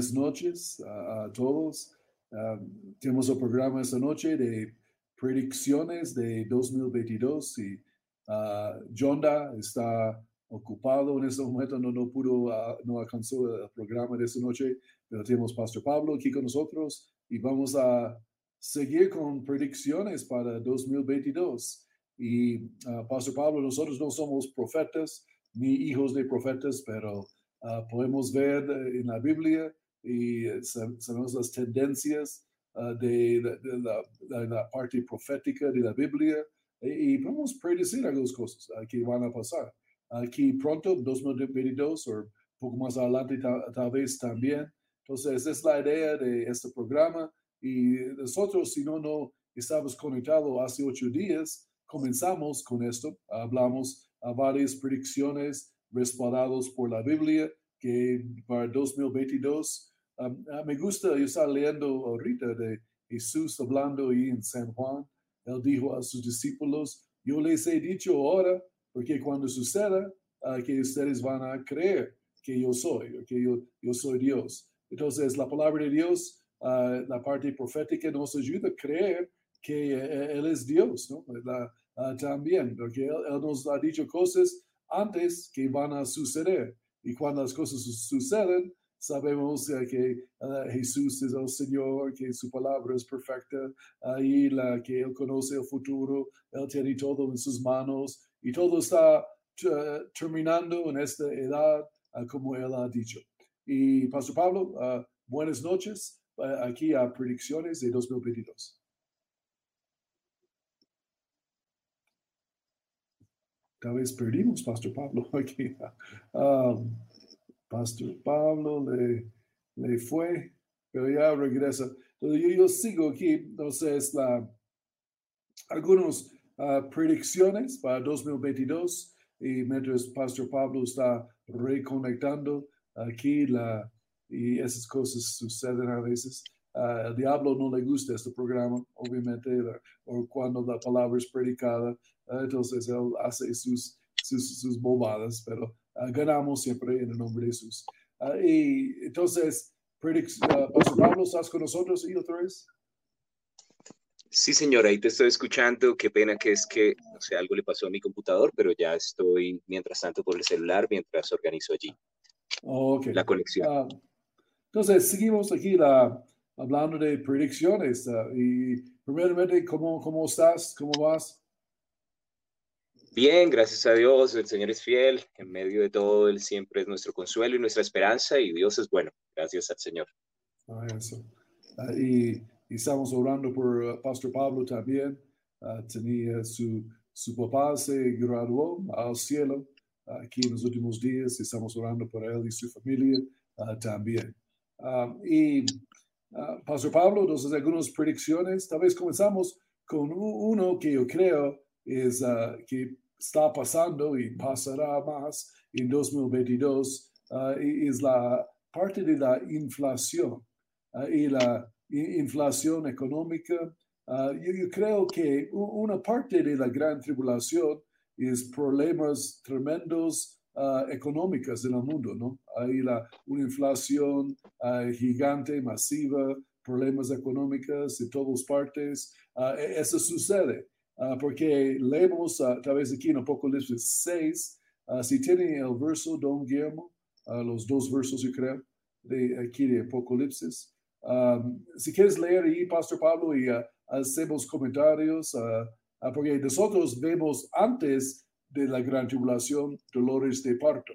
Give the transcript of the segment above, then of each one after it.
buenas noches a, todos. tenemos un programa esta noche de predicciones de 2022 y uh, Jonda está ocupado en este momento, no, no pudo, no alcanzó el programa de esta noche, pero tenemos Pastor Pablo aquí con nosotros y vamos a seguir con predicciones para 2022. Y Pastor Pablo, nosotros no somos profetas ni hijos de profetas, pero podemos ver en la Biblia y sabemos las tendencias ah, de, la, parte profética de la Biblia y, podemos predecir algunas cosas ah, que van a pasar. Aquí pronto, 2022 o poco más adelante tal, vez también. Entonces, es la idea de este programa y nosotros, si no, no estamos conectados hace ocho días, comenzamos con esto, hablamos a varias predicciones respaldados por la Biblia, que para 2022, um, ah, me gusta, yo estaba leyendo ahorita de Jesús hablando ahí en San Juan, él dijo a sus discípulos, yo les he dicho ahora, porque cuando suceda, uh, que ustedes van a creer que yo soy, que yo, yo soy Dios. Entonces, la palabra de Dios, uh, la parte profética nos ayuda a creer que eh, Él es Dios, ¿no? también, porque él, nos ha dicho cosas antes que van a suceder. Y cuando las cosas suceden, sabemos que uh, Jesús es el Señor, que su palabra es perfecta, ahí la que Él conoce el futuro, Él tiene todo en sus manos y todo está uh, terminando en esta edad uh, como Él ha dicho. Y Pastor Pablo, buenas noches aquí a predicciones de 2022. tal vez perdimos Pastor Pablo aquí. Um, Pastor Pablo le, le, fue, pero ya regresa. Entonces yo, yo sigo aquí, entonces la, algunas uh, predicciones para 2022 y mientras Pastor Pablo está reconectando aquí la, y esas cosas suceden a veces. Uh, el diablo no le gusta este programa, obviamente, o cuando la palabra es predicada, entonces él hace sus, sus, bobadas, pero ah, ganamos siempre en el nombre de Jesús. Ah, y entonces, ah, Pastor Pablo, ¿estás con nosotros y otra vez? Sí, señora, ahí te estoy escuchando. Qué pena que es que, no sé, algo le pasó a mi computador, pero ya estoy, mientras tanto, por el celular, mientras organizo allí la conexión. entonces, seguimos aquí la, hablando de predicciones. y primeramente, ¿cómo, ¿cómo estás? ¿Cómo vas? Bien, gracias a Dios, el Señor es fiel, en medio de todo Él siempre es nuestro consuelo y nuestra esperanza y Dios es bueno, gracias al Señor. Ah, eso. Ah, y, estamos orando por uh, Pastor Pablo también, uh, tenía su, su papá se graduó al cielo aquí en los últimos días, estamos orando por él y su familia también. y Pastor Pablo, entonces algunas predicciones, tal vez comenzamos con uno que yo creo es que está pasando y pasará más en 2022 uh, es la parte de la inflación uh, y la inflación económica. Uh, yo, creo que una parte de la gran tribulación es problemas tremendos económicos en el mundo, ¿no? Hay la, una inflación gigante, masiva, problemas económicos de todas partes. Eso sucede. Ah, porque leemos a través aquí en Apocalipsis 6, ah, si tiene el verso, don Guillermo, ah, los dos versos yo creo, de aquí de Apocalipsis. si quieres leer ahí, Pastor Pablo, y hacemos comentarios, porque nosotros vemos antes de la gran tribulación dolores de parto,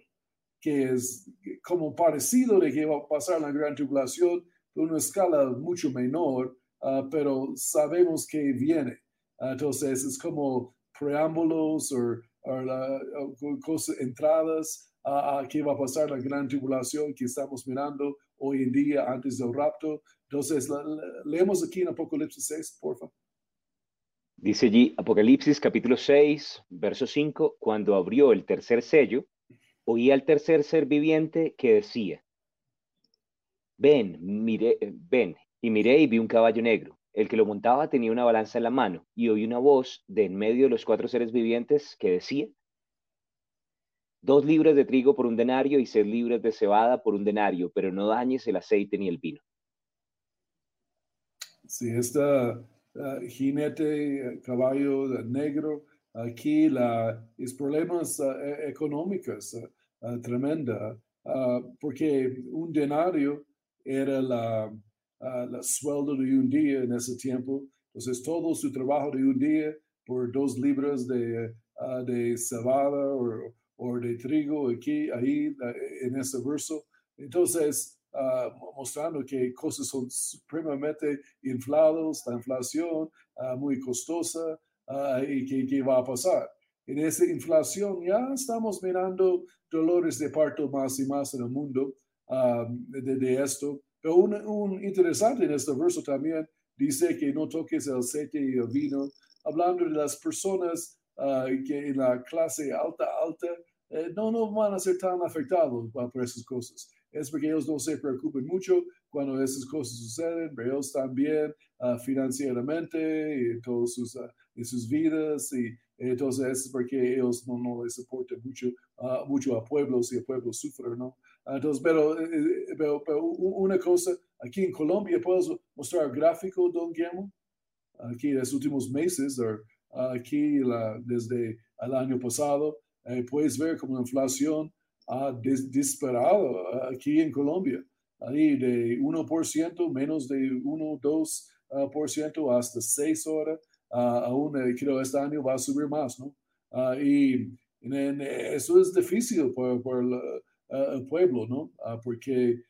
que es como parecido de que va a pasar la gran tribulación, de una escala mucho menor, pero sabemos que viene. Ah, entonces, es como preámbulos o, cosas, entradas a, qué va a pasar la gran tribulación que estamos mirando hoy en día antes del rapto. Entonces, leemos aquí en Apocalipsis 6, por favor. Dice allí Apocalipsis capítulo 6, verso 5, cuando abrió el tercer sello, oí al tercer ser viviente que decía, ven, mire, ven, y miré y vi un caballo negro el que lo montaba tenía una balanza en la mano y oí una voz de en medio de los cuatro seres vivientes que decía, Dos libras de trigo por un denario y seis libras de cebada por un denario, pero no dañes el aceite ni el vino. Si esta jinete, caballo negro, aquí la, es problemas e, económicos tremenda, porque un denario era la, la sueldo de un día en ese tiempo. Entonces todo su trabajo de un día por dos libras de, de cebada o o de trigo aquí, ahí, en ese verso. Entonces, uh, mostrando que cosas son supremamente infladas, la inflación uh, muy costosa uh, y que, que, va a pasar. En esa inflación ya estamos mirando dolores de parto más y más en el mundo de, de, esto. Pero un, un, interesante en este verso también dice que no toques el aceite y el vino, hablando de las personas uh, que en la clase alta, alta, eh, no, no van a ser tan afectados por esas cosas. Es porque ellos no se preocupen mucho cuando esas cosas suceden, pero ellos también uh, financieramente y todas sus, uh, sus vidas y entonces es porque ellos no, no les importa mucho, mucho a pueblos y el pueblo sufre, ¿no? Entonces, pero, eh, pero, pero, una cosa, aquí en Colombia, ¿puedes mostrar gráfico, don Guillermo? Aquí en los últimos meses, aquí la, desde el año pasado, eh, puedes ver como la inflación ha disparado aquí en Colombia, ahí de 1%, menos de 1, 2% uh, hasta 6 horas, uh, aún eh, creo este año va a subir más, ¿no? Uh, y, y eso es difícil por, por el, el pueblo, ¿no? porque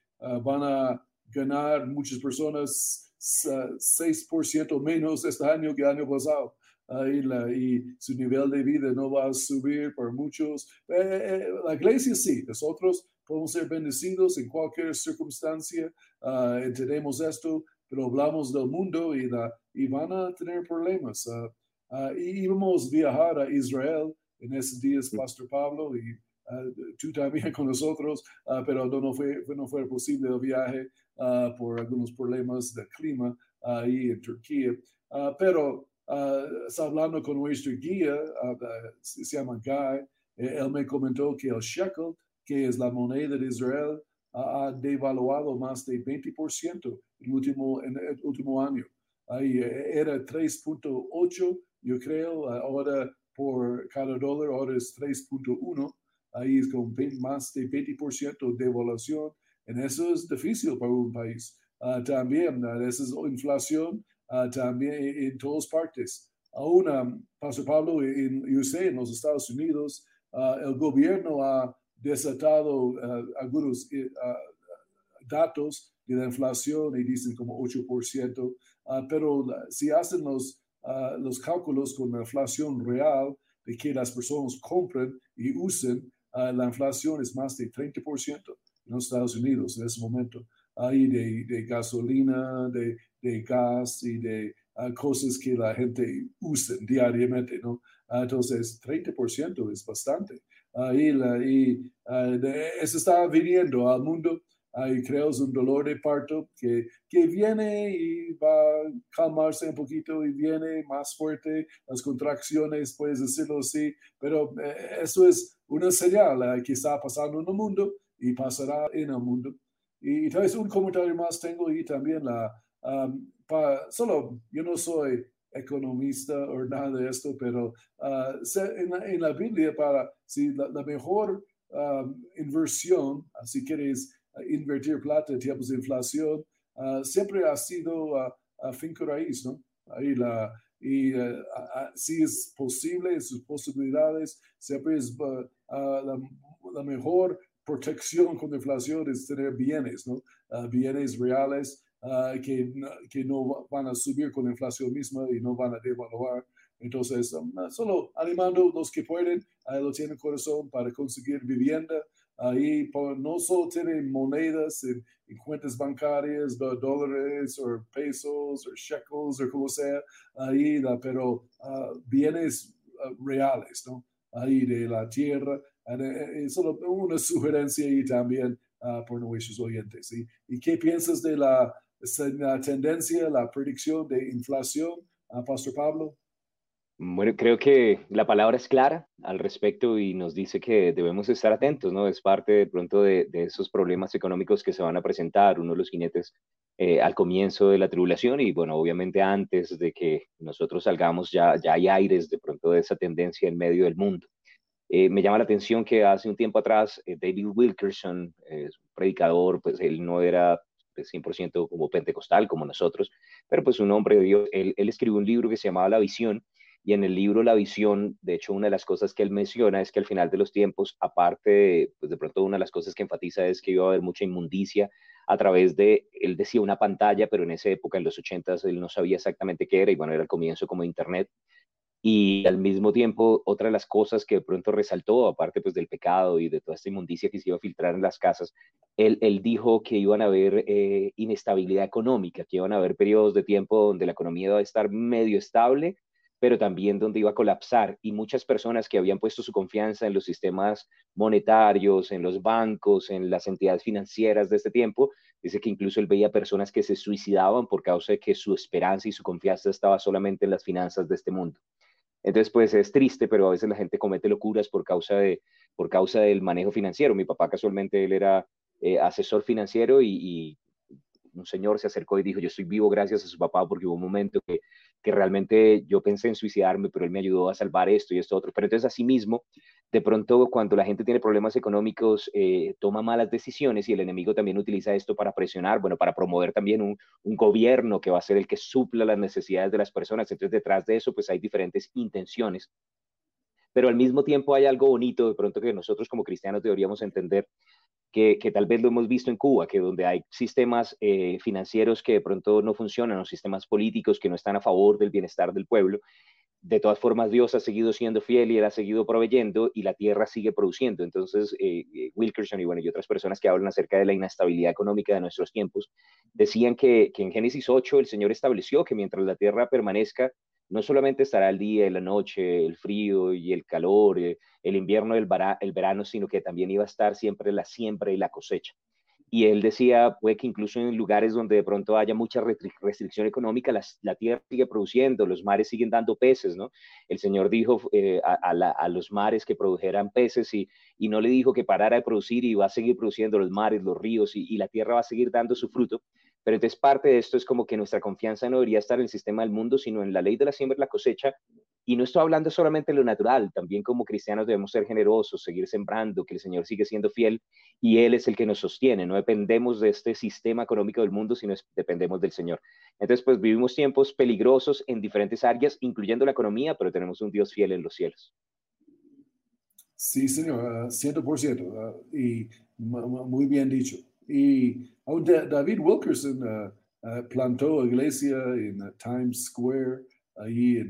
van a ganar muchas personas 6% menos este año que el año pasado ahí la, y su nivel de vida no va a subir por muchos. Eh, eh, la iglesia sí, nosotros podemos ser bendecidos en cualquier circunstancia, uh, entendemos esto, pero hablamos del mundo y, la, y van a tener problemas. Uh, uh, y íbamos a viajar a Israel en esos días, Pastor Pablo, y tú también con nosotros, pero no, fue, no fue posible el viaje por algunos problemas de clima ahí en Turquía. pero hablando con nuestro guía, se llama Guy, eh, él me comentó que el shekel, que es la moneda de Israel, ha devaluado más de 20% en el último, en el último año. Ahí eh, era 3.8, yo creo, ahora por cada dólar, ahora es 3.1. Ahí es con más de 20% de devaluación. En eso es difícil para un país. Uh, también, esa es inflación uh, también en todas partes. Aún, um, Pastor Pablo, en USA, en los Estados Unidos, uh, el gobierno ha desatado uh, algunos datos de la inflación y dicen como 8%, pero si hacen los, los cálculos con la inflación real de que las personas compren y usen, la inflación es más de 30% en los Estados Unidos en ese momento ahí de, gasolina, de, gas y de uh, cosas que la gente usa diariamente, ¿no? Uh, entonces, 30% es bastante. Y de, eso está viniendo al mundo. Ahí creo es un dolor de parto que, que viene y va a calmarse un poquito y viene más fuerte, las contracciones, puedes decirlo así, pero eh, eso es una señal que está pasando en el mundo y pasará en el mundo. Y, tal vez un comentario más tengo y también la, um, solo yo no soy economista o nada de esto, pero uh, en, la, en, la, Biblia para si la, mejor um, inversión, si quieres uh, invertir plata en tiempos de inflación, uh, siempre ha sido a finca raíz, ¿no? Ahí la, y si es posible, sus posibilidades, siempre es la, la, mejor protección contra inflación es tener bienes, ¿no? Ah, bienes reales uh, que, que no van a subir con la inflación misma y no van a devaluar. Entonces, um, solo animando los que pueden, uh, lo tienen corazón para conseguir vivienda. Ahí no solo tienen monedas en, cuentas bancarias, dólares o pesos o shekels o como sea, ahí, pero bienes reales, ¿no? Ahí de la tierra eh, eh, solo una sugerencia y también uh, por nuestros oyentes. ¿sí? ¿Y qué piensas de la, tendencia, la predicción de inflación, uh, Pastor Pablo? Bueno, creo que la palabra es clara al respecto y nos dice que debemos estar atentos, ¿no? Es parte de pronto de, esos problemas económicos que se van a presentar, uno de los jinetes eh, al comienzo de la tribulación y bueno, obviamente antes de que nosotros salgamos ya, ya hay aires de pronto de esa tendencia en medio del mundo. Eh, me llama la atención que hace un tiempo atrás eh, David Wilkerson, un predicador, pues él no era 100% pues, como pentecostal como nosotros, pero pues un hombre de Dios, él, él escribió un libro que se llamaba La Visión y en el libro La visión, de hecho, una de las cosas que él menciona es que al final de los tiempos, aparte, de, pues de pronto una de las cosas que enfatiza es que iba a haber mucha inmundicia a través de, él decía una pantalla, pero en esa época, en los 80 él no sabía exactamente qué era, y bueno, era el comienzo como Internet. Y al mismo tiempo, otra de las cosas que de pronto resaltó, aparte pues del pecado y de toda esta inmundicia que se iba a filtrar en las casas, él, él dijo que iban a haber eh, inestabilidad económica, que iban a haber periodos de tiempo donde la economía iba a estar medio estable, pero también donde iba a colapsar y muchas personas que habían puesto su confianza en los sistemas monetarios, en los bancos, en las entidades financieras de este tiempo, dice que incluso él veía personas que se suicidaban por causa de que su esperanza y su confianza estaba solamente en las finanzas de este mundo. Entonces, pues es triste, pero a veces la gente comete locuras por causa, de, por causa del manejo financiero. Mi papá casualmente, él era eh, asesor financiero y, un señor se acercó y dijo, yo estoy vivo gracias a su papá porque hubo un momento que, que realmente yo pensé en suicidarme, pero él me ayudó a salvar esto y esto otro. Pero entonces, asimismo, de pronto cuando la gente tiene problemas económicos, eh, toma malas decisiones y el enemigo también utiliza esto para presionar, bueno, para promover también un, un gobierno que va a ser el que supla las necesidades de las personas. Entonces, detrás de eso, pues hay diferentes intenciones pero al mismo tiempo hay algo bonito de pronto que nosotros como cristianos deberíamos entender que, tal vez lo hemos visto en Cuba, que donde hay sistemas eh, financieros que de pronto no funcionan o sistemas políticos que no están a favor del bienestar del pueblo, de todas formas Dios ha seguido siendo fiel y él ha seguido proveyendo y la tierra sigue produciendo. Entonces, eh, eh, Wilkerson y, bueno, y otras personas que hablan acerca de la inestabilidad económica de nuestros tiempos, decían que, que en Génesis 8 el Señor estableció que mientras la tierra permanezca, no solamente estará el día y la noche, el frío y el calor, eh, el invierno y el, verano, sino que también iba a estar siempre la siembra y la cosecha. Y él decía, puede que incluso en lugares donde de pronto haya mucha restricción económica, la, tierra sigue produciendo, los mares siguen dando peces, ¿no? El Señor dijo eh, a, los mares que produjeran peces y, no le dijo que parara de producir y va a seguir produciendo los mares, los ríos y la tierra va a seguir dando su fruto, pero entonces parte de esto es como que nuestra confianza no debería estar en el sistema del mundo, sino en la ley de la siembra y la cosecha. Y no estoy hablando solamente de lo natural, también como cristianos debemos ser generosos, seguir sembrando, que el Señor sigue siendo fiel y Él es el que nos sostiene. No dependemos de este sistema económico del mundo, sino dependemos del Señor. Entonces, pues vivimos tiempos peligrosos en diferentes áreas, incluyendo la economía, pero tenemos un Dios fiel en los cielos. Sí, Señor, 100%. Ah, y muy bien dicho. Y David Wilkerson uh, uh, plantó iglesia en uh, Times Square, ahí en,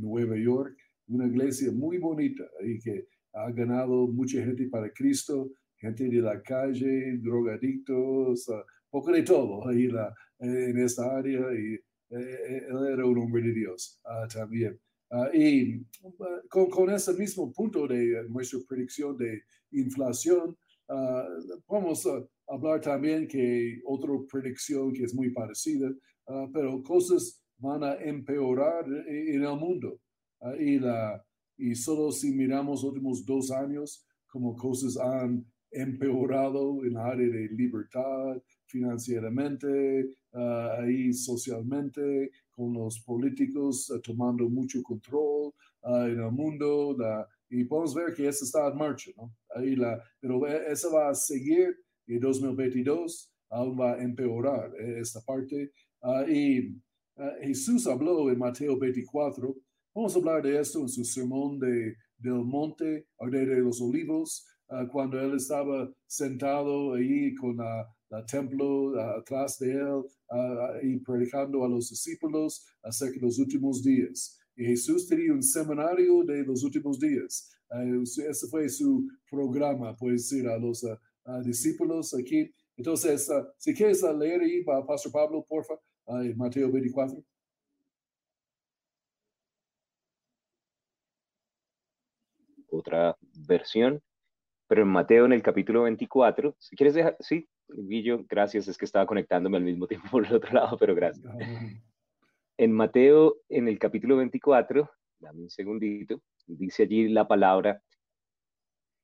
Nueva York, una iglesia muy bonita y que ha ganado mucha gente para Cristo, gente de la calle, drogadictos, poco de todo ahí la, en esta área y eh, él era un hombre de Dios también. y con, con, ese mismo punto de nuestra predicción de inflación, Ah, vamos a hablar también que otra predicción que es muy parecida, uh, pero cosas van a empeorar en, el mundo. Uh, y, la, y solo si miramos los últimos dos años, como cosas han empeorado en la área de libertad financieramente, y socialmente, con los políticos tomando mucho control en el mundo, la, y podemos ver que eso está en marcha, ¿no? Ahí la, pero e, eso va a seguir en 2022, aún va a empeorar eh, esta parte. Ah, y ah, Jesús habló en Mateo 24, vamos a hablar de esto en su sermón de, del monte, de, de los olivos, ah, cuando él estaba sentado ahí con la, templo atrás de él y predicando a los discípulos acerca de los últimos días. Y Jesús tenía un seminario de los últimos días. Uh, ese fue su programa, puede decir, a los discípulos aquí. Entonces, uh, si quieres leer ahí, Pastor Pablo, porfa, uh, Mateo 24. Otra versión, pero en Mateo en el capítulo 24, si quieres dejar, sí, Guillo, gracias, es que estaba conectándome al mismo tiempo por el otro lado, pero gracias. En Mateo, en el capítulo 24, dame un segundito, dice allí la palabra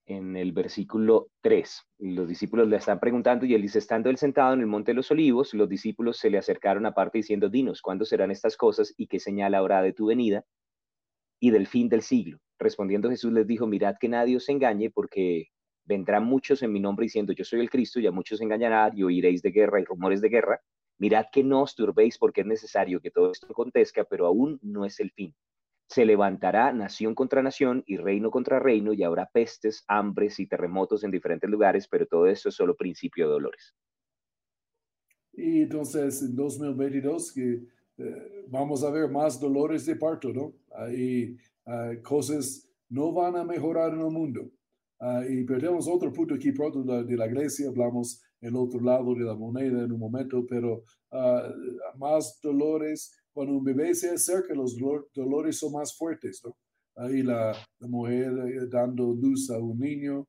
en el versículo 3. Los discípulos le están preguntando y él dice, estando él sentado en el monte de los olivos, los discípulos se le acercaron aparte diciendo, dinos, ¿cuándo serán estas cosas y qué señal habrá de tu venida y del fin del siglo? Respondiendo Jesús les dijo, mirad que nadie os engañe porque vendrán muchos en mi nombre diciendo, yo soy el Cristo, y a muchos engañarán y oiréis de guerra y rumores de guerra. Mirad que no os turbéis porque es necesario que todo esto acontezca, pero aún no es el fin se levantará nación contra nación y reino contra reino y habrá pestes, hambres y terremotos en diferentes lugares, pero todo eso es solo principio de dolores. Y entonces en 2022 que eh, vamos a ver más dolores de parto, ¿no? Y cosas no van a mejorar en el mundo. Uh, y perdemos otro punto aquí pronto de, de, la iglesia, hablamos el otro lado de la moneda en un momento, pero ah, más dolores cuando un bebé se acerca, los dolores son más fuertes, ¿no? Ahí la, mujer eh, dando luz a un niño,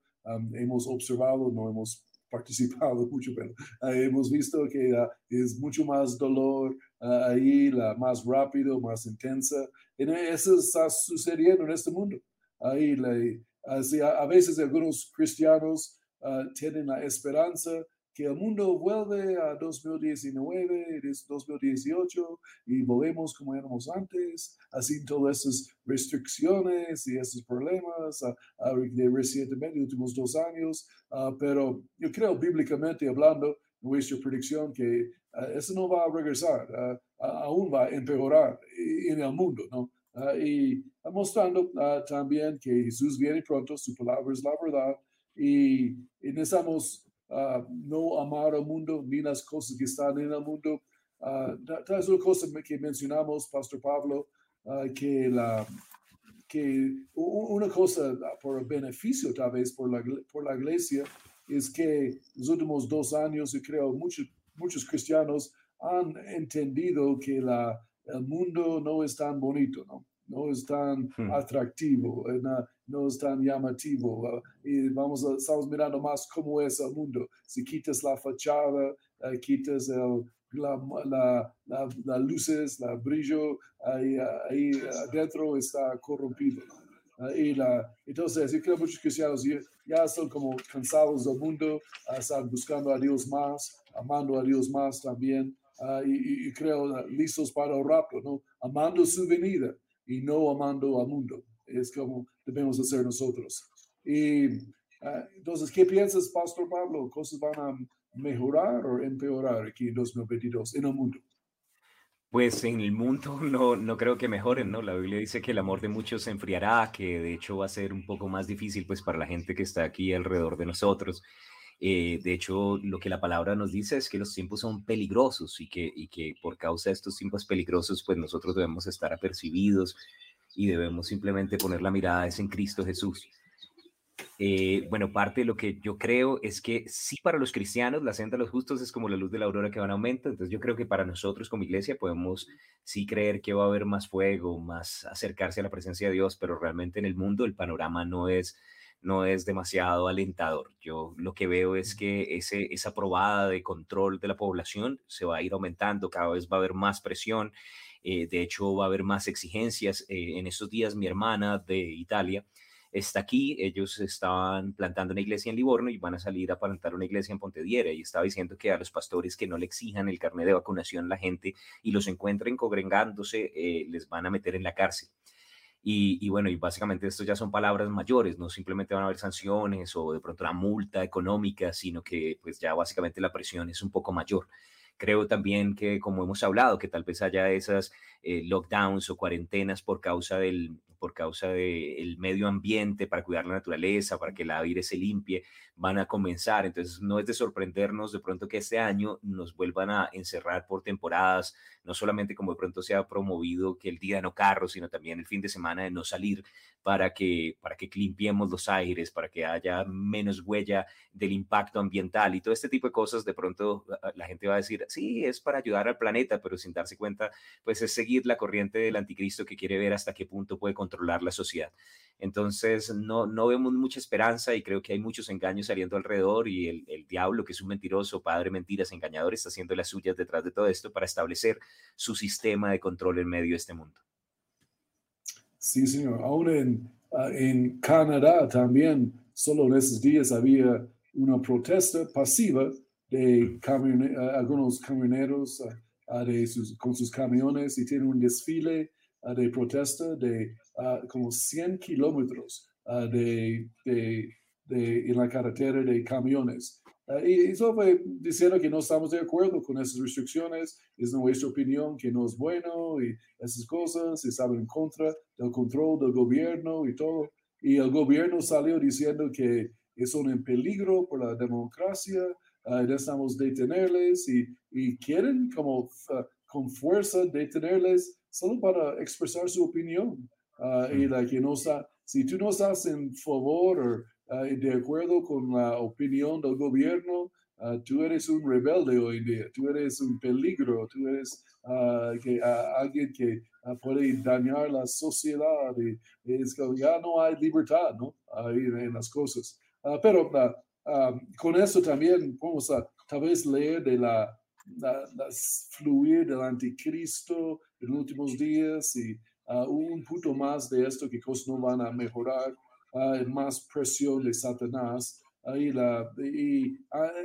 hemos observado, no hemos participado mucho, pero eh, hemos visto que uh, es mucho más dolor uh, ahí, la más rápido, más intensa. Y eso está sucediendo en este mundo. Ahí, la, así, a, a, veces algunos cristianos uh, tienen la esperanza que el mundo vuelve a 2019, 2018 y volvemos como éramos antes, así todas esas restricciones y esos problemas uh, de recientemente, últimos dos años, uh, pero yo creo bíblicamente hablando, nuestra predicción que uh, eso no va a regresar, aún va a empeorar en el mundo, ¿no? y mostrando también que Jesús viene pronto, su palabra es la verdad, y necesitamos Ah, no amar al mundo ni las cosas que están en el mundo. Uh, es una cosa que mencionamos, Pastor Pablo, ah, que, la, que una cosa por beneficio tal vez por la, por la iglesia es que los últimos dos años, yo creo, muchos, muchos cristianos han entendido que la, el mundo no es tan bonito, ¿no? no es tan hmm. atractivo, no, es tan llamativo. y vamos a, estamos mirando más cómo es el mundo. Si quitas la fachada, eh, quitas el, la, la, la, luces, el brillo, ahí, ahí adentro está corrompido. y la, entonces, yo creo que muchos cristianos ya, ya son como cansados del mundo, ah, están buscando a Dios más, amando a Dios más también. Uh, y, creo listos para el rapto, ¿no? Amando su venida y no amando al mundo. Es como debemos hacer nosotros. Y ah, entonces, ¿qué piensas, Pastor Pablo? ¿Cosas van a mejorar o empeorar aquí en 2022 en el mundo? Pues en el mundo no, no creo que mejoren, ¿no? La Biblia dice que el amor de muchos se enfriará, que de hecho va a ser un poco más difícil pues para la gente que está aquí alrededor de nosotros. Eh, de hecho, lo que la palabra nos dice es que los tiempos son peligrosos y que, y que por causa de estos tiempos peligrosos, pues nosotros debemos estar apercibidos y debemos simplemente poner la mirada en Cristo Jesús. Eh, bueno, parte de lo que yo creo es que sí para los cristianos la senda de los justos es como la luz de la aurora que va en aumento, entonces yo creo que para nosotros como iglesia podemos sí creer que va a haber más fuego, más acercarse a la presencia de Dios, pero realmente en el mundo el panorama no es no es demasiado alentador. Yo lo que veo es que ese, esa probada de control de la población se va a ir aumentando, cada vez va a haber más presión, eh, de hecho va a haber más exigencias. Eh, en estos días mi hermana de Italia está aquí, ellos estaban plantando una iglesia en Livorno y van a salir a plantar una iglesia en Pontediera y estaba diciendo que a los pastores que no le exijan el carnet de vacunación la gente y los encuentren congregándose, eh, les van a meter en la cárcel. Y, bueno, y básicamente esto ya son palabras mayores, no simplemente van a haber sanciones o de pronto una multa económica, sino que pues ya básicamente la presión es un poco mayor. Creo también que, como hemos hablado, que tal vez haya esas eh, lockdowns o cuarentenas por causa del, por causa del medio ambiente, para cuidar la naturaleza, para que el aire se limpie, van a comenzar. Entonces, no es de sorprendernos de pronto que este año nos vuelvan a encerrar por temporadas, no solamente como de pronto se ha promovido que el día de no carro, sino también el fin de semana de no salir para que, para que limpiemos los aires, para que haya menos huella del impacto ambiental y todo este tipo de cosas. De pronto la gente va a decir, sí, es para ayudar al planeta, pero sin darse cuenta, pues es seguir la corriente del anticristo que quiere ver hasta qué punto puede controlar la sociedad. Entonces, no, no vemos mucha esperanza y creo que hay muchos engaños saliendo alrededor y el, el, diablo, que es un mentiroso, padre mentiras, engañador, está haciendo las suyas detrás de todo esto para establecer su sistema de control en medio de este mundo. Sí, señor. Aún en, en Canadá también, solo en esos días había una protesta pasiva de ah, algunos camioneros de sus, con sus camiones y tienen un desfile de protesta de como 100 kilómetros de, de, de, en la carretera de camiones. y eso fue diciendo que no estamos de acuerdo con esas restricciones, es nuestra opinión que no es bueno y esas cosas, y saben en contra del control del gobierno y todo. Y el gobierno salió diciendo que son en peligro por la democracia, uh, necesitamos detenerles y, y quieren como con fuerza detenerles solo para expresar su opinión. Uh, y la que no está, si tú no estás en favor o uh, de acuerdo con la opinión del gobierno, uh, tú eres un rebelde hoy en día, tú eres un peligro, tú eres que, alguien que puede dañar la sociedad y, es que ya no hay libertad ¿no? Ahí en las cosas. pero um, con eso también vamos a tal vez leer de la, la, fluir del anticristo en los últimos días y un punto más de esto que cosas no van a mejorar, más presión de Satanás. Ahí la, y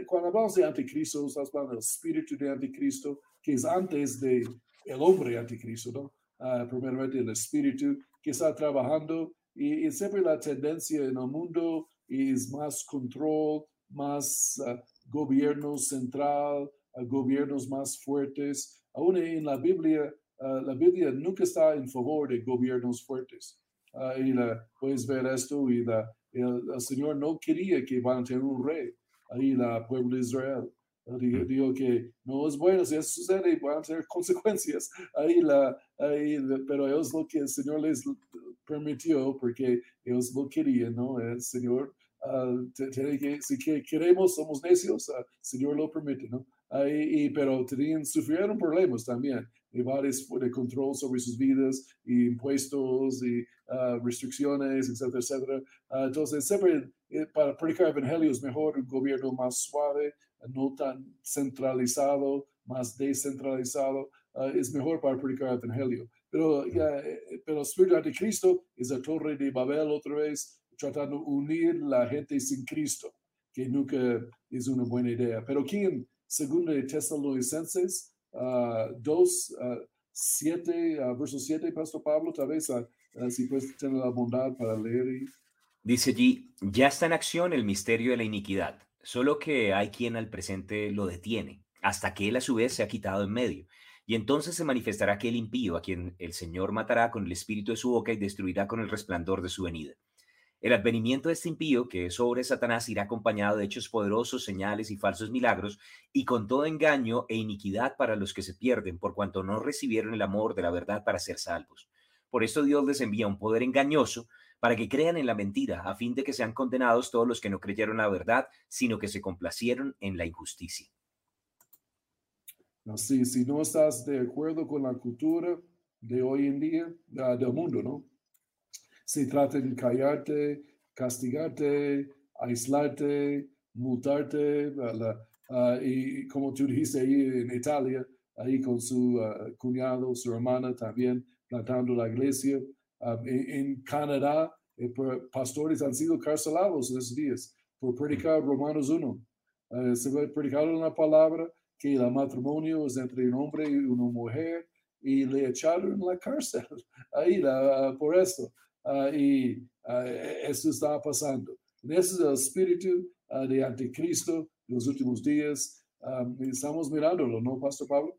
cuando hablamos de anticristo, estamos hablando del espíritu de anticristo, que es antes de el hombre anticristo, ¿no? primeramente el espíritu que está trabajando y, siempre la tendencia en el mundo es más control, más gobierno central, gobiernos más fuertes. Aún en la Biblia Ah, la Biblia nunca está en favor de gobiernos fuertes. Uh, y la, puedes ver esto y la, el, Señor no quería que van a tener un rey. Ahí la pueblo de Israel. Uh, dijo, que no es bueno si eso sucede, van a tener consecuencias. Ahí la, ahí, pero ellos lo que el Señor les permitió porque ellos lo querían, ¿no? El Señor uh, tiene que, si que queremos, somos necios, el Señor lo permite, ¿no? Ahí, y, pero tenían, sufrieron problemas también y varios de control sobre sus vidas, y impuestos y ah, restricciones, etcétera, etcétera. Uh, entonces, siempre eh, para predicar el evangelio es mejor un gobierno más suave, no tan centralizado, más descentralizado. Uh, es mejor para predicar el evangelio. Pero, ya, eh, pero el espíritu de Cristo es la torre de Babel otra vez, tratando de unir la gente sin Cristo, que nunca es una buena idea. Pero aquí en 2 de Tesalonicenses, 2, uh, 7, uh, verso 7, Pastor Pablo, tal vez uh, si puedes tener la bondad para leer. Dice allí, ya está en acción el misterio de la iniquidad, solo que hay quien al presente lo detiene, hasta que él a su vez se ha quitado en medio. Y entonces se manifestará aquel impío a quien el Señor matará con el espíritu de su boca y destruirá con el resplandor de su venida. El advenimiento de este impío, que es sobre Satanás, irá acompañado de hechos poderosos, señales y falsos milagros, y con todo engaño e iniquidad para los que se pierden, por cuanto no recibieron el amor de la verdad para ser salvos. Por esto Dios les envía un poder engañoso para que crean en la mentira, a fin de que sean condenados todos los que no creyeron la verdad, sino que se complacieron en la injusticia. sí, si no estás de acuerdo con la cultura de hoy en día, ah, del mundo, ¿no? Se trata de callarte, castigarte, aislarte, multarte, uh, y como tú dijiste ahí en Italia, ahí con su uh, cuñado, su hermana también plantando la iglesia. Um, en, Canadá, eh, pastores han sido carcelados en esos días por predicar Romanos 1. Uh, se va predicar una palabra que el matrimonio es entre un hombre y una mujer y le echaron en la cárcel ahí por esto. Y uh, esto está pasando. Ese es el espíritu ah, de anticristo de los últimos días. estamos mirándolo, ¿no, Pastor Pablo?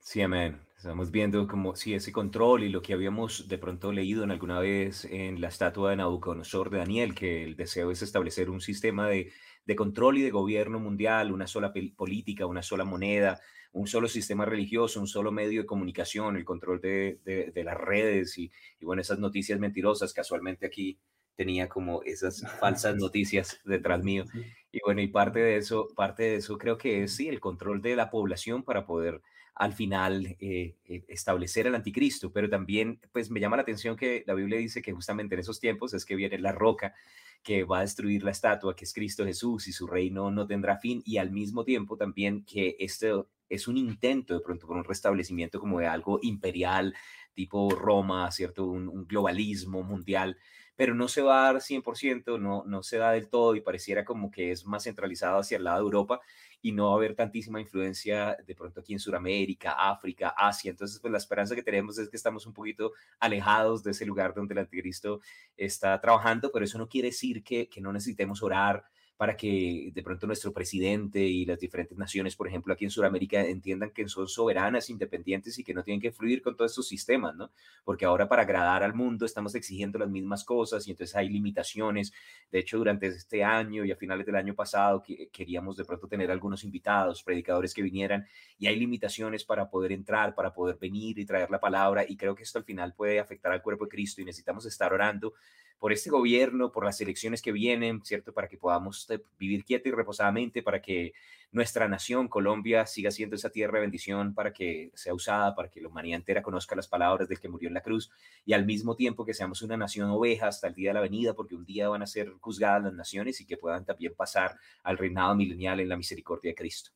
Sí, amén. Estamos viendo como si ese control y lo que habíamos de pronto leído en alguna vez en la estatua de Nabucodonosor de Daniel, que el deseo es establecer un sistema de, de control y de gobierno mundial, una sola política, una sola moneda, un solo sistema religioso, un solo medio de comunicación, el control de, de, las redes y, y, bueno, esas noticias mentirosas. Casualmente aquí tenía como esas falsas noticias detrás mío. Y bueno, y parte de eso, parte de eso creo que es sí, el control de la población para poder al final eh, eh, establecer al anticristo, pero también pues me llama la atención que la Biblia dice que justamente en esos tiempos es que viene la roca que va a destruir la estatua que es Cristo Jesús y su reino no tendrá fin y al mismo tiempo también que esto es un intento de pronto por un restablecimiento como de algo imperial tipo Roma, ¿cierto? un globalismo mundial pero no se va a dar 100%, no, no se da del todo y pareciera como que es más centralizado hacia el lado de Europa y no va a haber tantísima influencia de pronto aquí en Sudamérica, África, Asia. Entonces, pues la esperanza que tenemos es que estamos un poquito alejados de ese lugar donde el anticristo está trabajando, pero eso no quiere decir que, que no necesitemos orar para que de pronto nuestro presidente y las diferentes naciones, por ejemplo, aquí en Sudamérica, entiendan que son soberanas, independientes y que no tienen que fluir con todos estos sistemas, ¿no? Porque ahora para agradar al mundo estamos exigiendo las mismas cosas y entonces hay limitaciones. De hecho, durante este año y a finales del año pasado queríamos de pronto tener algunos invitados, predicadores que vinieran y hay limitaciones para poder entrar, para poder venir y traer la palabra y creo que esto al final puede afectar al cuerpo de Cristo y necesitamos estar orando por este gobierno, por las elecciones que vienen, ¿cierto? Para que podamos eh, vivir quieto y reposadamente, para que nuestra nación, Colombia, siga siendo esa tierra de bendición, para que sea usada, para que la humanidad entera conozca las palabras del que murió en la cruz y al mismo tiempo que seamos una nación oveja hasta el día de la venida, porque un día van a ser juzgadas las naciones y que puedan también pasar al reinado milenial en la misericordia de Cristo.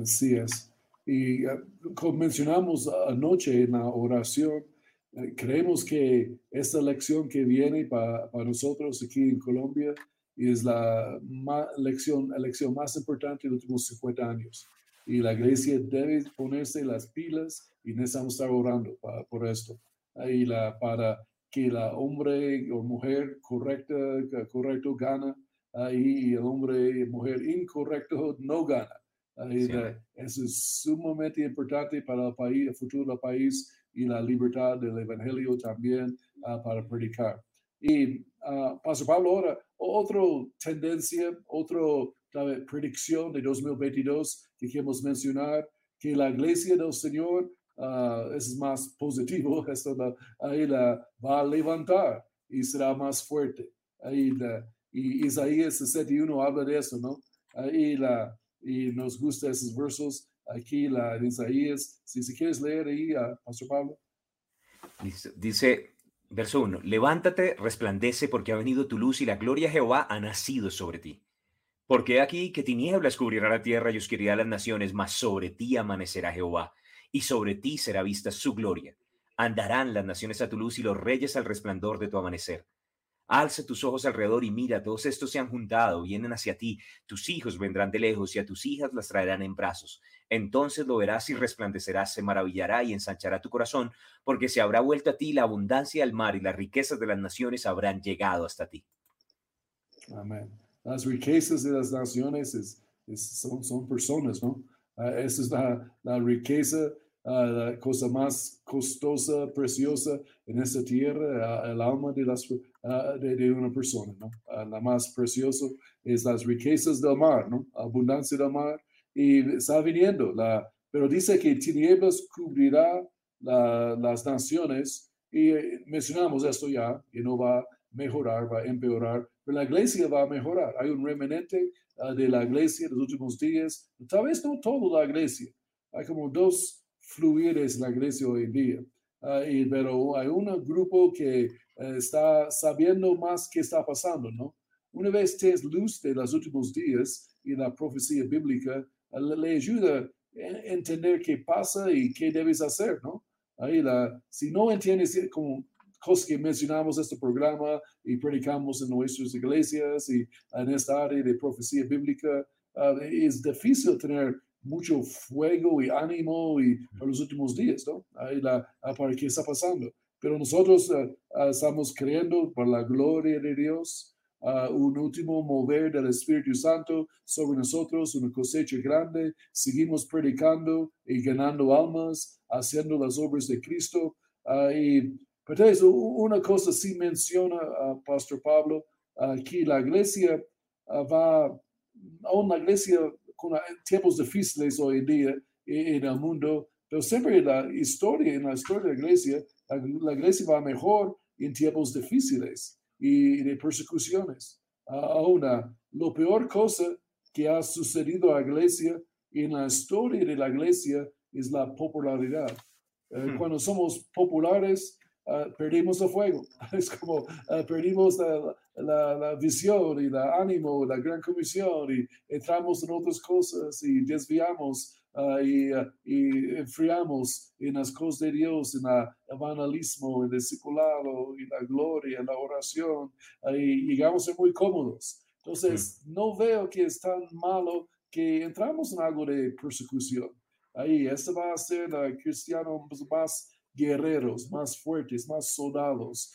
Así es. Y ah, como mencionamos anoche en la oración, creemos que esta elección que viene para, nosotros aquí en Colombia es la elección, elección más importante de los últimos 50 años. Y la iglesia debe ponerse las pilas y necesitamos estar orando por esto. Ahí la, para que la hombre o mujer correcta, correcto gana ahí el hombre y mujer incorrecto no gana. Ahí eso es sumamente importante para el país, el futuro del país y la libertad del Evangelio también ah, para predicar. Y uh, Pastor Pablo, ahora, otra tendencia, otra predicción de 2022 que queremos mencionar, que la iglesia del Señor, uh, es más positivo, esto ahí la va a levantar y será más fuerte. Ahí y Isaías 61 habla de eso, ¿no? Ahí la, y nos gusta esos versos aquí la de Isaías. Si, si quieres leer ahí a Pastor Pablo. Dice, verso 1, levántate, resplandece, porque ha venido tu luz y la gloria de Jehová ha nacido sobre ti. Porque aquí que tinieblas cubrirá la tierra y oscuridad las naciones, mas sobre ti amanecerá Jehová, y sobre ti será vista su gloria. Andarán las naciones a tu luz y los reyes al resplandor de tu amanecer. Alza tus ojos alrededor y mira, todos estos se han juntado, vienen hacia ti, tus hijos vendrán de lejos y a tus hijas las traerán en brazos. Entonces lo verás y resplandecerás, se maravillará y ensanchará tu corazón, porque se habrá vuelto a ti la abundancia del mar y las riquezas de las naciones habrán llegado hasta ti. Amén. Las riquezas de las naciones son, son, personas, ¿no? Uh, esa es la, riqueza la cosa más costosa, preciosa en esta tierra, el alma de, las, de, una persona, ¿no? la más preciosa es las riquezas del mar, ¿no? Abundancia del mar. Y está viniendo, la, pero dice que tinieblas cubrirá las naciones y mencionamos esto ya, y no va a mejorar, va a empeorar, pero la iglesia va a mejorar. Hay un remanente ah, de la iglesia de los últimos días, tal vez no toda la iglesia. Hay como dos fluir es la iglesia hoy en día. Ah, pero hay un grupo que eh, está sabiendo más qué está pasando, ¿no? Una vez tienes luz de los últimos días y la profecía bíblica, ah, le, ayuda a entender qué pasa y qué debes hacer, ¿no? Ahí la, si no entiendes como cosas que mencionamos en este programa y predicamos en nuestras iglesias y en esta área de profecía bíblica, ah, es difícil tener mucho fuego y ánimo y para los últimos días, ¿no? Ahí la, ah, para qué está pasando. Pero nosotros ah, ah, estamos creyendo por la gloria de Dios un último mover del Espíritu Santo sobre nosotros, una cosecha grande. Seguimos predicando y ganando almas, haciendo las obras de Cristo. y pues una cosa sí menciona Pastor Pablo, que la iglesia va, aún la iglesia con tiempos difíciles hoy en día en el mundo, pero siempre la historia, en la historia de la iglesia, la, iglesia va mejor en tiempos difíciles y de persecuciones. Aún lo peor cosa que ha sucedido a la iglesia en la historia de la iglesia es la popularidad. Eh, hmm. Cuando somos populares, uh, perdimos el fuego. Es como uh, perdimos la, la, la, visión y el ánimo, la gran comisión y entramos en otras cosas y desviamos uh, y, y, enfriamos en las cosas de Dios, en el evangelismo, en el discipulado, y la gloria, en la oración y llegamos a ser muy cómodos. Entonces, no veo que es tan malo que entramos en algo de persecución. Ahí, este va a ser uh, cristianos más guerreros, más fuertes, más soldados,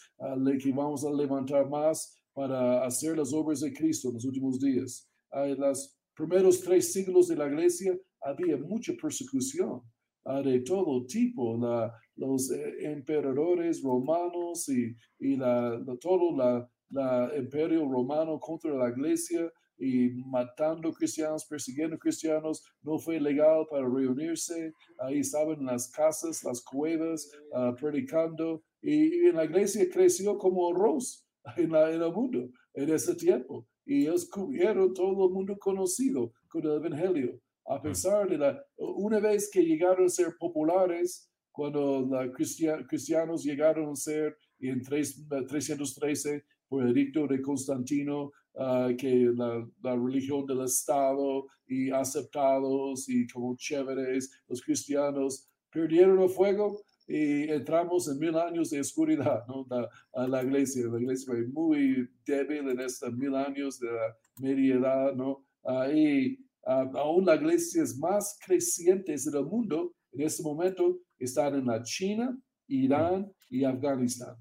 que vamos a levantar más para hacer las obras de Cristo en los últimos días. En los primeros tres siglos de la iglesia había mucha persecución uh, de todo tipo, la, los eh, emperadores romanos y, y la, todo la, la imperio romano contra la iglesia y matando cristianos, persiguiendo cristianos, no fue legal para reunirse, ahí estaban las casas, las cuevas, uh, predicando, y, en la iglesia creció como arroz en, en el mundo en ese tiempo, y ellos cubrieron todo el mundo conocido con el Evangelio, a mm. pesar de la, una vez que llegaron a ser populares, cuando los cristianos llegaron a ser en 313 por el edicto de Constantino, uh, que la, la, religión del Estado y aceptados y como chéveres, los cristianos perdieron el fuego y entramos en mil años de oscuridad, ¿no? A la iglesia, la iglesia fue muy débil en estos mil años de la media edad, ¿no? Uh, y uh, aún la iglesia es más creciente en el mundo en este momento están en la China, Irán y Afganistán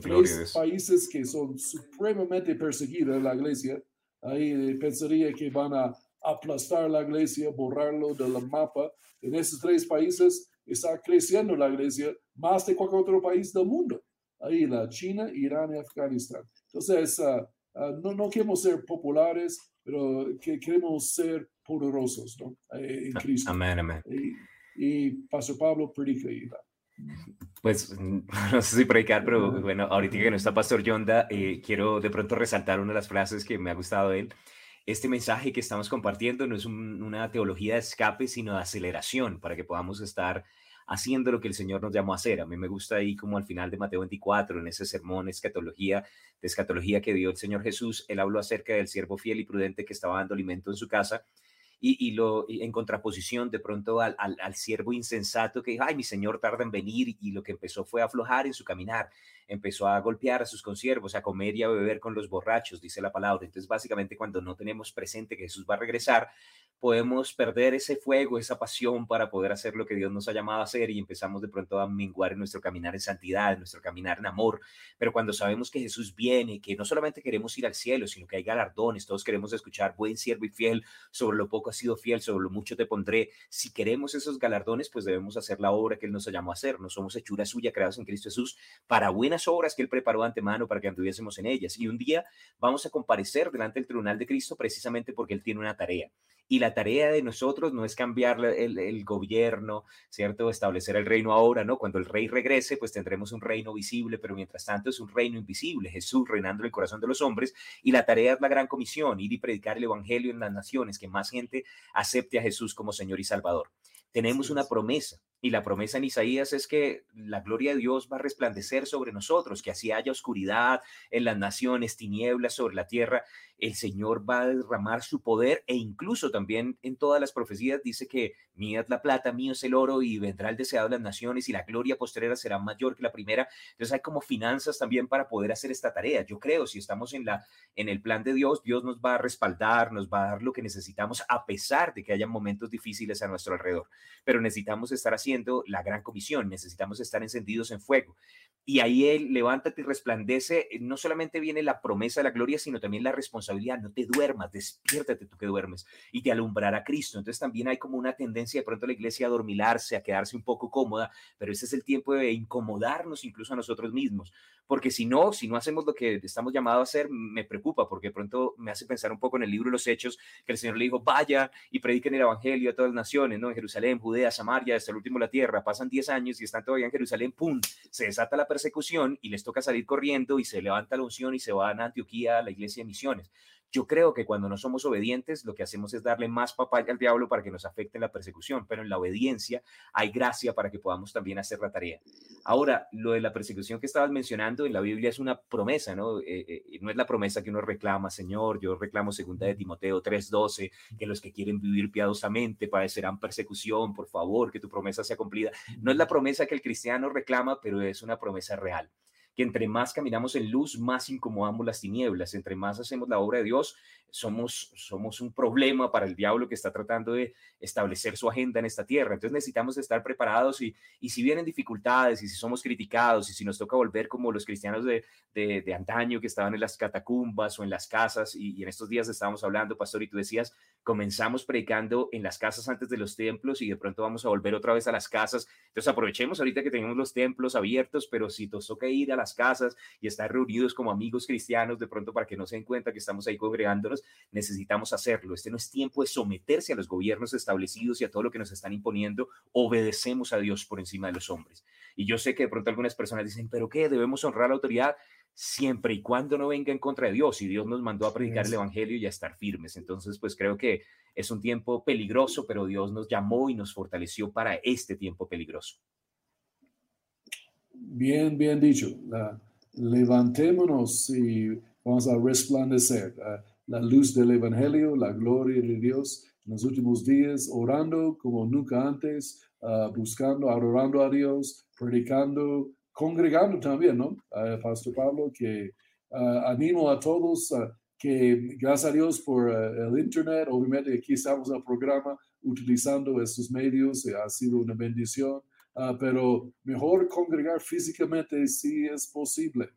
tres países que son supremamente perseguidos en la iglesia. Ahí pensaría que van a aplastar la iglesia, borrarlo del mapa. En esos tres países está creciendo la iglesia más de cualquier otro país del mundo. Ahí la China, Irán y Afganistán. Entonces, uh, uh, no, no queremos ser populares, pero que queremos ser poderosos ¿no? Eh, en Cristo. Amén, amén. Y, y Pastor Pablo predica pues no sé si predicar, pero bueno, ahorita que no está Pastor Yonda, eh, quiero de pronto resaltar una de las frases que me ha gustado de él. Este mensaje que estamos compartiendo no es una teología de escape, sino de aceleración para que podamos estar haciendo lo que el Señor nos llamó a hacer. A mí me gusta ahí como al final de Mateo 24, en ese sermón escatología, de escatología que dio el Señor Jesús, él habló acerca del siervo fiel y prudente que estaba dando alimento en su casa y, lo, en contraposición de pronto al, al, siervo insensato que dijo, ay, mi señor tarda en venir y lo que empezó fue a aflojar en su caminar, empezó a golpear a sus consiervos, a comer y a beber con los borrachos, dice la palabra. Entonces, básicamente, cuando no tenemos presente que Jesús va a regresar, podemos perder ese fuego, esa pasión para poder hacer lo que Dios nos ha llamado a hacer y empezamos de pronto a menguar en nuestro caminar en santidad, en nuestro caminar en amor. Pero cuando sabemos que Jesús viene, que no solamente queremos ir al cielo, sino que hay galardones, todos queremos escuchar buen siervo y fiel, sobre lo poco has sido fiel, sobre lo mucho te pondré. Si queremos esos galardones, pues debemos hacer la obra que Él nos llamó a hacer. No somos hechura suya, creados en Cristo Jesús, para buenas obras que Él preparó antemano para que anduviésemos en ellas. Y un día vamos a comparecer delante del tribunal de Cristo precisamente porque Él tiene una tarea. Y la tarea de nosotros no es cambiar el, gobierno, ¿cierto? Establecer el reino ahora, ¿no? Cuando el rey regrese, pues tendremos un reino visible, pero mientras tanto es un reino invisible, Jesús reinando en el corazón de los hombres. Y la tarea es la gran comisión, ir y predicar el evangelio en las naciones, que más gente acepte a Jesús como Señor y Salvador. Tenemos una promesa y la promesa en Isaías es que la gloria de Dios va a resplandecer sobre nosotros, que así haya oscuridad en las naciones, tinieblas sobre la tierra, el Señor va a derramar su poder e incluso también en todas las profecías dice que mía es la plata, mío es el oro y vendrá el deseado de las naciones y la gloria postrera será mayor que la primera. Entonces hay como finanzas también para poder hacer esta tarea. Yo creo, si estamos en, la, en el plan de Dios, Dios nos va a respaldar, nos va a dar lo que necesitamos a pesar de que haya momentos difíciles a nuestro alrededor. Pero necesitamos estar haciendo la gran comisión, necesitamos estar encendidos en fuego. Y ahí él, levántate y resplandece, no solamente viene la promesa de la gloria, sino también la responsabilidad no te duermas, despiértate tú que duermes y te alumbrará Cristo. Entonces también hay como una tendencia de pronto a la iglesia a dormilarse, a quedarse un poco cómoda, pero ese es el tiempo de incomodarnos incluso a nosotros mismos, porque si no, si no hacemos lo que estamos llamados a hacer, me preocupa, porque de pronto me hace pensar un poco en el libro de los Hechos, que el Señor le dijo, vaya y prediquen el Evangelio a todas las naciones, ¿no? En Jerusalén, Judea, Samaria, hasta el último la tierra, pasan 10 años y están todavía en Jerusalén, ¡pum! Se desata la persecución y les toca salir corriendo y se levanta la unción y se van a Antioquía, a la iglesia de misiones. Yo creo que cuando no somos obedientes, lo que hacemos es darle más papaya al diablo para que nos afecte la persecución, pero en la obediencia hay gracia para que podamos también hacer la tarea. Ahora, lo de la persecución que estabas mencionando en la Biblia es una promesa, ¿no? Eh, eh, no es la promesa que uno reclama, Señor, yo reclamo segunda de Timoteo 3:12, que los que quieren vivir piadosamente padecerán persecución, por favor, que tu promesa sea cumplida. No es la promesa que el cristiano reclama, pero es una promesa real que entre más caminamos en luz, más incomodamos las tinieblas, entre más hacemos la obra de Dios, somos, somos un problema para el diablo que está tratando de establecer su agenda en esta tierra. Entonces necesitamos estar preparados y, y si vienen dificultades y si somos criticados y si nos toca volver como los cristianos de, de, antaño que estaban en las catacumbas o en las casas y, en estos días estábamos hablando, pastor, y tú decías, comenzamos predicando en las casas antes de los templos y de pronto vamos a volver otra vez a las casas. Entonces aprovechemos ahorita que tenemos los templos abiertos, pero si nos toca ir a las casas y estar reunidos como amigos cristianos de pronto para que no se den cuenta que estamos ahí congregándonos, necesitamos hacerlo. Este no es tiempo de someterse a los gobiernos establecidos y a todo lo que nos están imponiendo. Obedecemos a Dios por encima de los hombres. Y yo sé que de pronto algunas personas dicen, pero ¿qué? Debemos honrar a la autoridad siempre y cuando no venga en contra de Dios. Y Dios nos mandó a predicar el Evangelio y a estar firmes. Entonces, pues creo que es un tiempo peligroso, pero Dios nos llamó y nos fortaleció para este tiempo peligroso. Bien, bien dicho. levantémonos y vamos a resplandecer la luz del Evangelio, la gloria de Dios en los últimos días, orando como nunca antes, ah, buscando, adorando a Dios, predicando, congregando también, ¿no? Pastor Pablo, que ah, animo a todos que gracias a Dios por el Internet, obviamente aquí estamos en el programa utilizando estos medios, eh, ha sido una bendición, pero mejor congregar físicamente si es posible.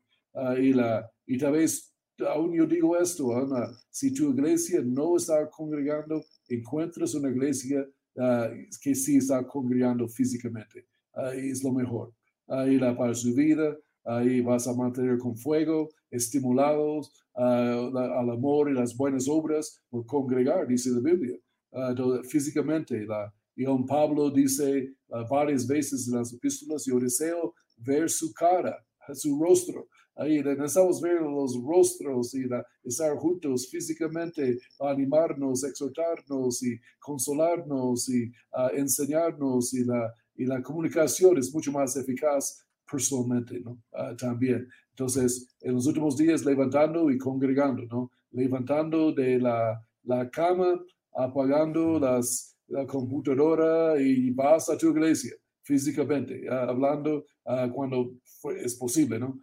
y, la, y tal vez aún yo digo esto, Ana, si tu iglesia no está congregando, encuentras una iglesia ah, que sí está congregando físicamente. Es lo mejor. Ahí la para su vida, ahí vas a mantener con fuego, estimulados ah, al amor y las buenas obras por congregar, dice la Biblia. Ah, físicamente, la, y don Pablo dice varias veces en las epístolas, yo deseo ver su cara, su rostro ahí necesitamos ver los rostros y estar juntos físicamente, animarnos, exhortarnos y consolarnos y enseñarnos y la, y la comunicación es mucho más eficaz personalmente, ¿no? Ah, también. Entonces, en los últimos días levantando y congregando, ¿no? Levantando de la, la cama, apagando las, la computadora y vas a tu iglesia físicamente, ah, hablando cuando es posible, ¿no?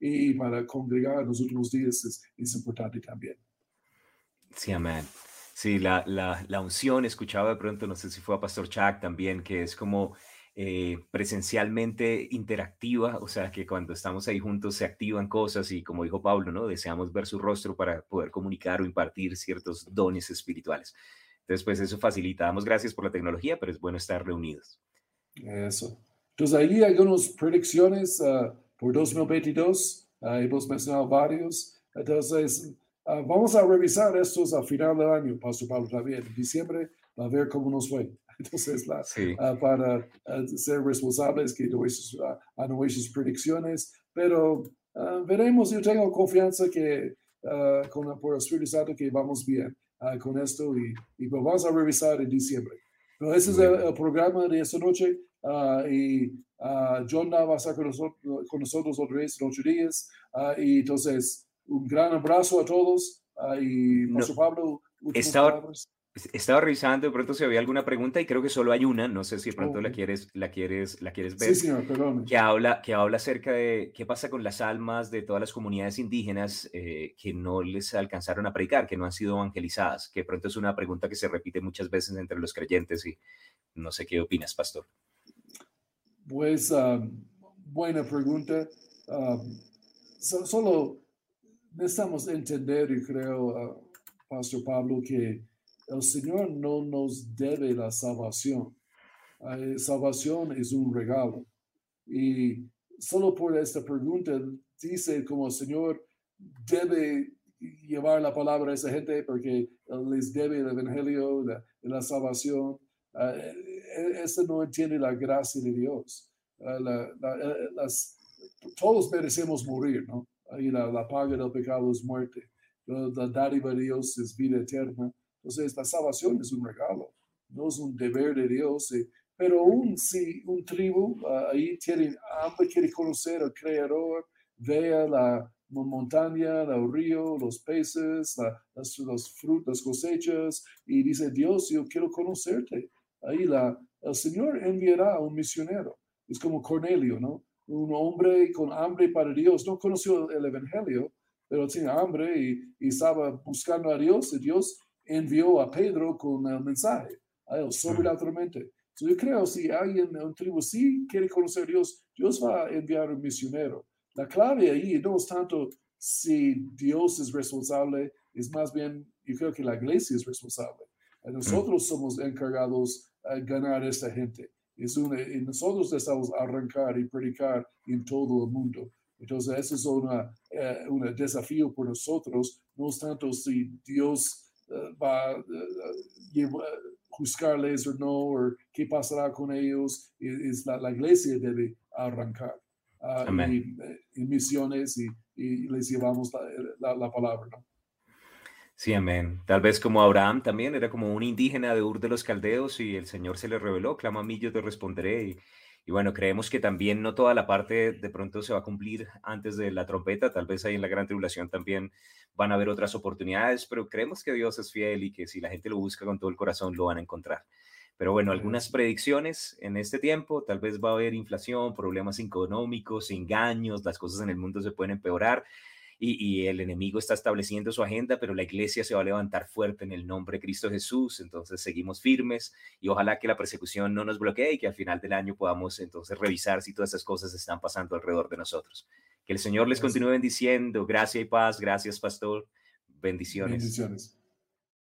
y, y para congregar en los últimos días es, es importante también. Sí, amén. Sí, la, la, la, unción, escuchaba de pronto, no sé si fue a Pastor Chuck también, que es como eh, presencialmente interactiva, o sea, que cuando estamos ahí juntos se activan cosas y como dijo Pablo, ¿no? Deseamos ver su rostro para poder comunicar o impartir ciertos dones espirituales. Entonces, pues eso facilita. Damos gracias por la tecnología, pero es bueno estar reunidos. Eso. Entonces, ahí hay algunas predicciones. Uh, por 2022. Uh, hemos mencionado varios. Entonces, uh, vamos a revisar estos a final del año, Pastor Pablo, también. En diciembre, a ver cómo nos fue. Entonces, la, uh, para ser responsables que a nuestras predicciones, pero veremos. Yo tengo confianza que con, por el Espíritu Santo que vamos bien con esto y, y pues vamos a revisar en diciembre. Pero ese es el, programa de esta noche y Uh, John va a estar con nosotros, con nosotros otra vez en ocho días. Uh, y entonces, un gran abrazo a todos. Uh, y Pastor Pablo, estaba, estaba revisando, de pronto si había alguna pregunta y creo que solo hay una, no sé si de pronto la, quieres, la, quieres, la quieres ver. Sí, señor, perdón. Que habla, que habla acerca de qué pasa con las almas de todas las comunidades indígenas eh, que no les alcanzaron a predicar, que no han sido evangelizadas, que de pronto es una pregunta que se repite muchas veces entre los creyentes y no sé qué opinas, pastor. Pues um, buena pregunta. Um, solo necesitamos entender, y creo, uh, Pastor Pablo, que el Señor no nos debe la salvación. Uh, salvación es un regalo. Y solo por esta pregunta dice como el Señor debe llevar la palabra a esa gente porque les debe el evangelio, la, la salvación. Uh, ese no entiende la gracia de Dios. Uh, las, todos merecemos morir, ¿no? Y la, paga del pecado es muerte. la dádiva de Dios es vida eterna. Entonces, la salvación es un regalo, no es un deber de Dios. Eh, pero un, si un tribu ah, ahí tiene hambre, quiere conocer al Creador, vea la montaña, el río, los peces, las, los frutos, las cosechas, y dice, Dios, yo quiero conocerte. Ahí la, el Señor enviará a un misionero. Es como Cornelio, ¿no? Un hombre con hambre para Dios. No conoció el Evangelio, pero tenía hambre y, y estaba buscando a Dios y Dios envió a Pedro con el mensaje a él sobrenaturalmente. So yo creo si alguien en un tribu sí quiere conocer a Dios, Dios va a enviar un misionero. La clave ahí no es tanto si Dios es responsable, es más bien, yo creo que la iglesia es responsable. Nosotros somos encargados de ganar a esta gente. Es una, y nosotros estamos arrancar y predicar en todo el mundo. Entonces, eso es eh, un desafío por nosotros, no es tanto si Dios eh, va a uh, juzgarles o no, o qué pasará con ellos, es la, la iglesia debe arrancar. Uh, y, y, misiones y, y, les llevamos la, la, la palabra. ¿no? Sí, amén. Tal vez como Abraham también era como un indígena de Ur de los Caldeos y el Señor se le reveló, clama a mí, yo te responderé. Y, y, bueno, creemos que también no toda la parte de pronto se va a cumplir antes de la trompeta, tal vez ahí en la gran tribulación también van a haber otras oportunidades, pero creemos que Dios es fiel y que si la gente lo busca con todo el corazón lo van a encontrar. Pero bueno, algunas predicciones en este tiempo, tal vez va a haber inflación, problemas económicos, engaños, las cosas en el mundo se pueden empeorar y, el enemigo está estableciendo su agenda, pero la iglesia se va a levantar fuerte en el nombre de Cristo Jesús, entonces seguimos firmes y ojalá que la persecución no nos bloquee y que al final del año podamos entonces revisar si todas esas cosas están pasando alrededor de nosotros. Que el Señor les continúe bendiciendo, gracia y paz, gracias pastor, bendiciones. Bendiciones.